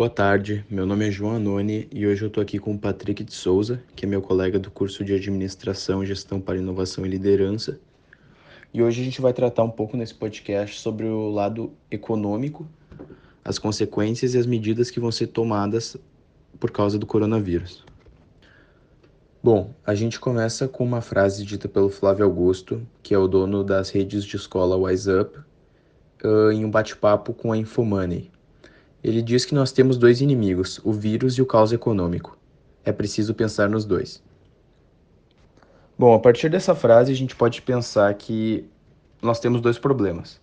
Boa tarde, meu nome é João Anoni e hoje eu estou aqui com o Patrick de Souza, que é meu colega do curso de Administração, Gestão para Inovação e Liderança. E hoje a gente vai tratar um pouco nesse podcast sobre o lado econômico, as consequências e as medidas que vão ser tomadas por causa do coronavírus. Bom, a gente começa com uma frase dita pelo Flávio Augusto, que é o dono das redes de escola Wise Up, em um bate-papo com a Infomoney. Ele diz que nós temos dois inimigos, o vírus e o caos econômico. É preciso pensar nos dois. Bom, a partir dessa frase a gente pode pensar que nós temos dois problemas.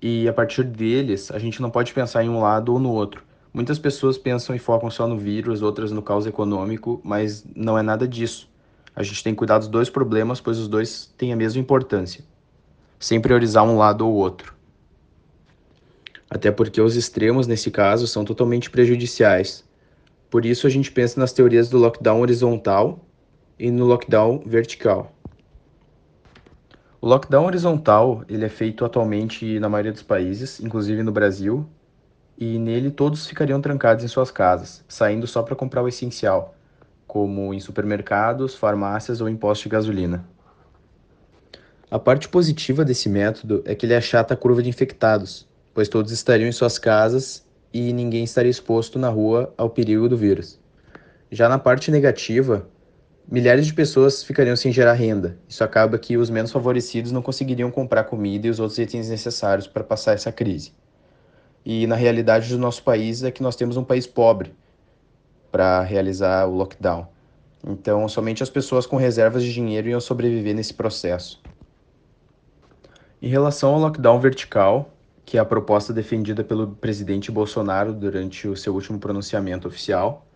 E a partir deles, a gente não pode pensar em um lado ou no outro. Muitas pessoas pensam e focam só no vírus, outras no caos econômico, mas não é nada disso. A gente tem que cuidar dos dois problemas, pois os dois têm a mesma importância, sem priorizar um lado ou outro até porque os extremos nesse caso são totalmente prejudiciais. Por isso a gente pensa nas teorias do lockdown horizontal e no lockdown vertical. O lockdown horizontal ele é feito atualmente na maioria dos países, inclusive no Brasil, e nele todos ficariam trancados em suas casas, saindo só para comprar o essencial, como em supermercados, farmácias ou em postos de gasolina. A parte positiva desse método é que ele achata a curva de infectados, pois todos estariam em suas casas e ninguém estaria exposto na rua ao perigo do vírus. Já na parte negativa, milhares de pessoas ficariam sem gerar renda. Isso acaba que os menos favorecidos não conseguiriam comprar comida e os outros itens necessários para passar essa crise. E na realidade do nosso país é que nós temos um país pobre para realizar o lockdown. Então, somente as pessoas com reservas de dinheiro iam sobreviver nesse processo. Em relação ao lockdown vertical, que é a proposta defendida pelo presidente Bolsonaro durante o seu último pronunciamento oficial.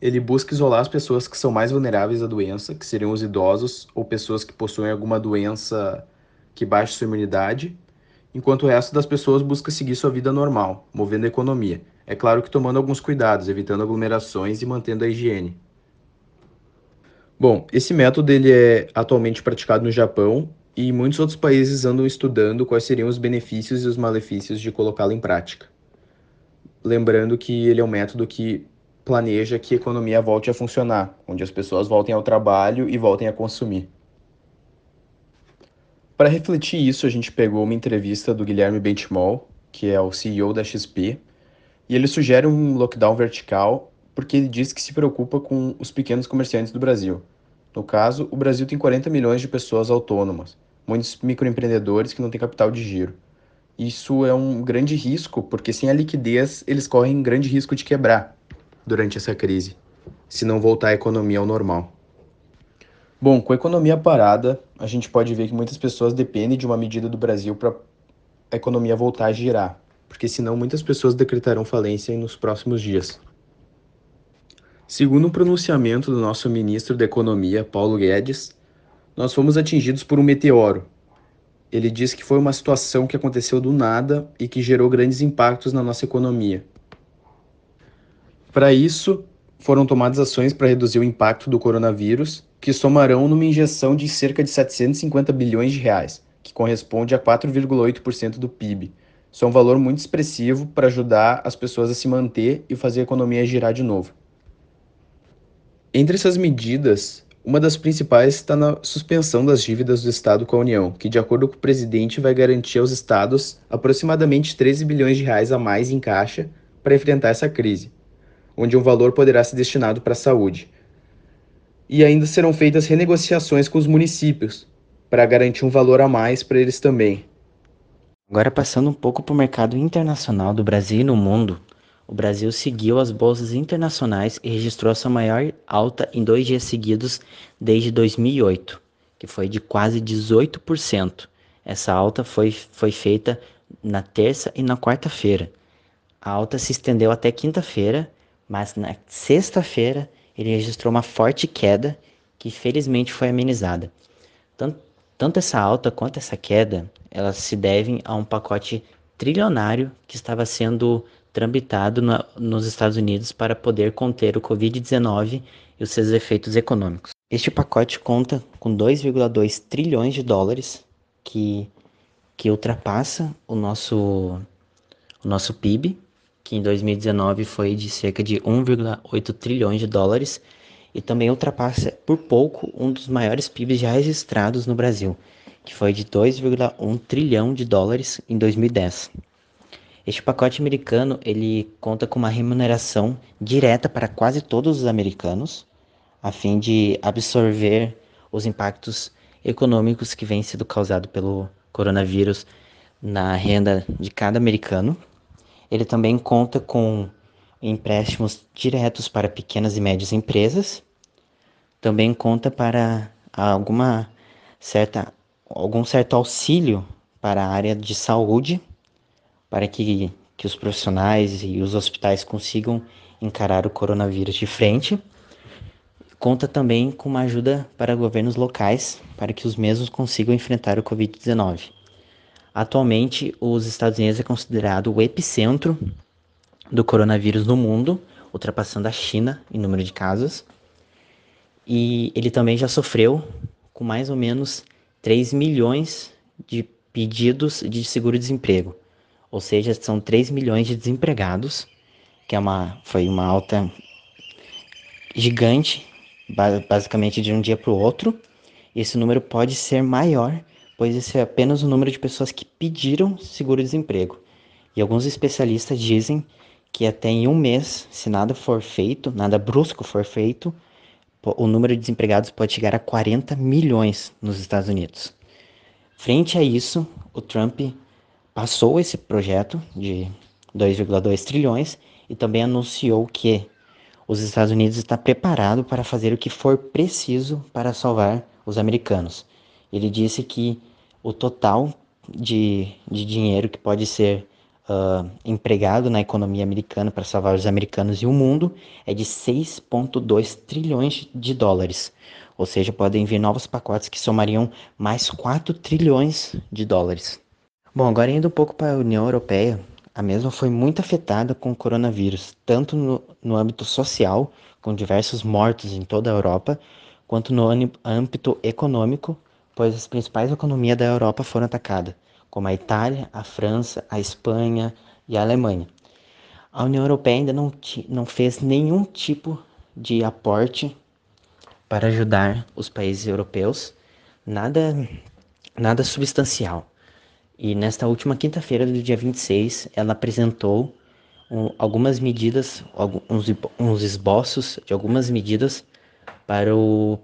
Ele busca isolar as pessoas que são mais vulneráveis à doença, que seriam os idosos ou pessoas que possuem alguma doença que baixe sua imunidade, enquanto o resto das pessoas busca seguir sua vida normal, movendo a economia. É claro que tomando alguns cuidados, evitando aglomerações e mantendo a higiene. Bom, esse método ele é atualmente praticado no Japão e muitos outros países andam estudando quais seriam os benefícios e os malefícios de colocá-lo em prática. Lembrando que ele é um método que planeja que a economia volte a funcionar, onde as pessoas voltem ao trabalho e voltem a consumir. Para refletir isso, a gente pegou uma entrevista do Guilherme Benchimol, que é o CEO da XP, e ele sugere um lockdown vertical porque ele diz que se preocupa com os pequenos comerciantes do Brasil, no caso, o Brasil tem 40 milhões de pessoas autônomas, muitos microempreendedores que não têm capital de giro. Isso é um grande risco, porque sem a liquidez eles correm grande risco de quebrar durante essa crise, se não voltar a economia ao normal. Bom, com a economia parada, a gente pode ver que muitas pessoas dependem de uma medida do Brasil para a economia voltar a girar, porque senão muitas pessoas decretarão falência nos próximos dias. Segundo o pronunciamento do nosso ministro da Economia, Paulo Guedes, nós fomos atingidos por um meteoro. Ele disse que foi uma situação que aconteceu do nada e que gerou grandes impactos na nossa economia. Para isso, foram tomadas ações para reduzir o impacto do coronavírus, que somarão numa injeção de cerca de 750 bilhões de reais, que corresponde a 4,8% do PIB. Isso é um valor muito expressivo para ajudar as pessoas a se manter e fazer a economia girar de novo. Entre essas medidas, uma das principais está na suspensão das dívidas do Estado com a União, que, de acordo com o presidente, vai garantir aos estados aproximadamente 13 bilhões de reais a mais em caixa para enfrentar essa crise, onde um valor poderá ser destinado para a saúde. E ainda serão feitas renegociações com os municípios para garantir um valor a mais para eles também. Agora passando um pouco para o mercado internacional do Brasil e no mundo, o Brasil seguiu as bolsas internacionais e registrou sua maior alta em dois dias seguidos desde 2008, que foi de quase 18%. Essa alta foi, foi feita na terça e na quarta-feira. A alta se estendeu até quinta-feira, mas na sexta-feira ele registrou uma forte queda que felizmente foi amenizada. Tanto, tanto essa alta quanto essa queda, elas se devem a um pacote trilionário que estava sendo tramitado no, nos Estados Unidos para poder conter o Covid-19 e os seus efeitos econômicos. Este pacote conta com 2,2 trilhões de dólares, que, que ultrapassa o nosso, o nosso PIB, que em 2019 foi de cerca de 1,8 trilhões de dólares e também ultrapassa por pouco um dos maiores PIBs já registrados no Brasil, que foi de 2,1 trilhão de dólares em 2010. Este pacote americano ele conta com uma remuneração direta para quase todos os americanos, a fim de absorver os impactos econômicos que vêm sendo causados pelo coronavírus na renda de cada americano. Ele também conta com empréstimos diretos para pequenas e médias empresas. Também conta para alguma certa algum certo auxílio para a área de saúde, para que, que os profissionais e os hospitais consigam encarar o coronavírus de frente. Conta também com uma ajuda para governos locais, para que os mesmos consigam enfrentar o Covid-19. Atualmente, os Estados Unidos é considerado o epicentro do coronavírus no mundo, ultrapassando a China em número de casos. E ele também já sofreu com mais ou menos 3 milhões de pedidos de seguro-desemprego. Ou seja, são 3 milhões de desempregados, que é uma, foi uma alta gigante, basicamente de um dia para o outro. Esse número pode ser maior, pois esse é apenas o número de pessoas que pediram seguro-desemprego. E alguns especialistas dizem que até em um mês, se nada for feito, nada brusco for feito, o número de desempregados pode chegar a 40 milhões nos Estados Unidos. Frente a isso, o Trump passou esse projeto de 2,2 trilhões e também anunciou que os Estados Unidos está preparado para fazer o que for preciso para salvar os americanos. Ele disse que o total de, de dinheiro que pode ser uh, empregado na economia americana para salvar os americanos e o mundo é de 6,2 trilhões de dólares. Ou seja, podem vir novos pacotes que somariam mais 4 trilhões de dólares. Bom, agora indo um pouco para a União Europeia, a mesma foi muito afetada com o coronavírus, tanto no, no âmbito social, com diversos mortos em toda a Europa, quanto no âmbito econômico, pois as principais economias da Europa foram atacadas como a Itália, a França, a Espanha e a Alemanha. A União Europeia ainda não, não fez nenhum tipo de aporte para ajudar os países europeus, nada, nada substancial. E nesta última quinta-feira, do dia 26, ela apresentou um, algumas medidas, alguns uns esboços de algumas medidas para, o,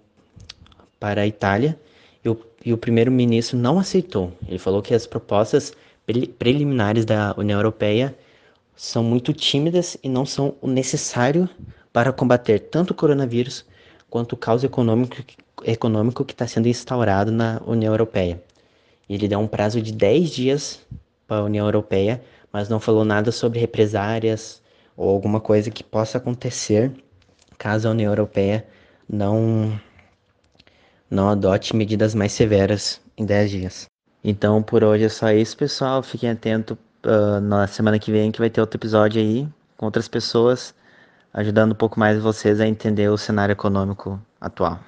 para a Itália e o, e o primeiro-ministro não aceitou. Ele falou que as propostas pre preliminares da União Europeia são muito tímidas e não são o necessário para combater tanto o coronavírus quanto o caos econômico, econômico que está sendo instaurado na União Europeia. Ele deu um prazo de 10 dias para a União Europeia, mas não falou nada sobre represárias ou alguma coisa que possa acontecer caso a União Europeia não não adote medidas mais severas em 10 dias. Então por hoje é só isso, pessoal. Fiquem atentos uh, na semana que vem que vai ter outro episódio aí com outras pessoas, ajudando um pouco mais vocês a entender o cenário econômico atual.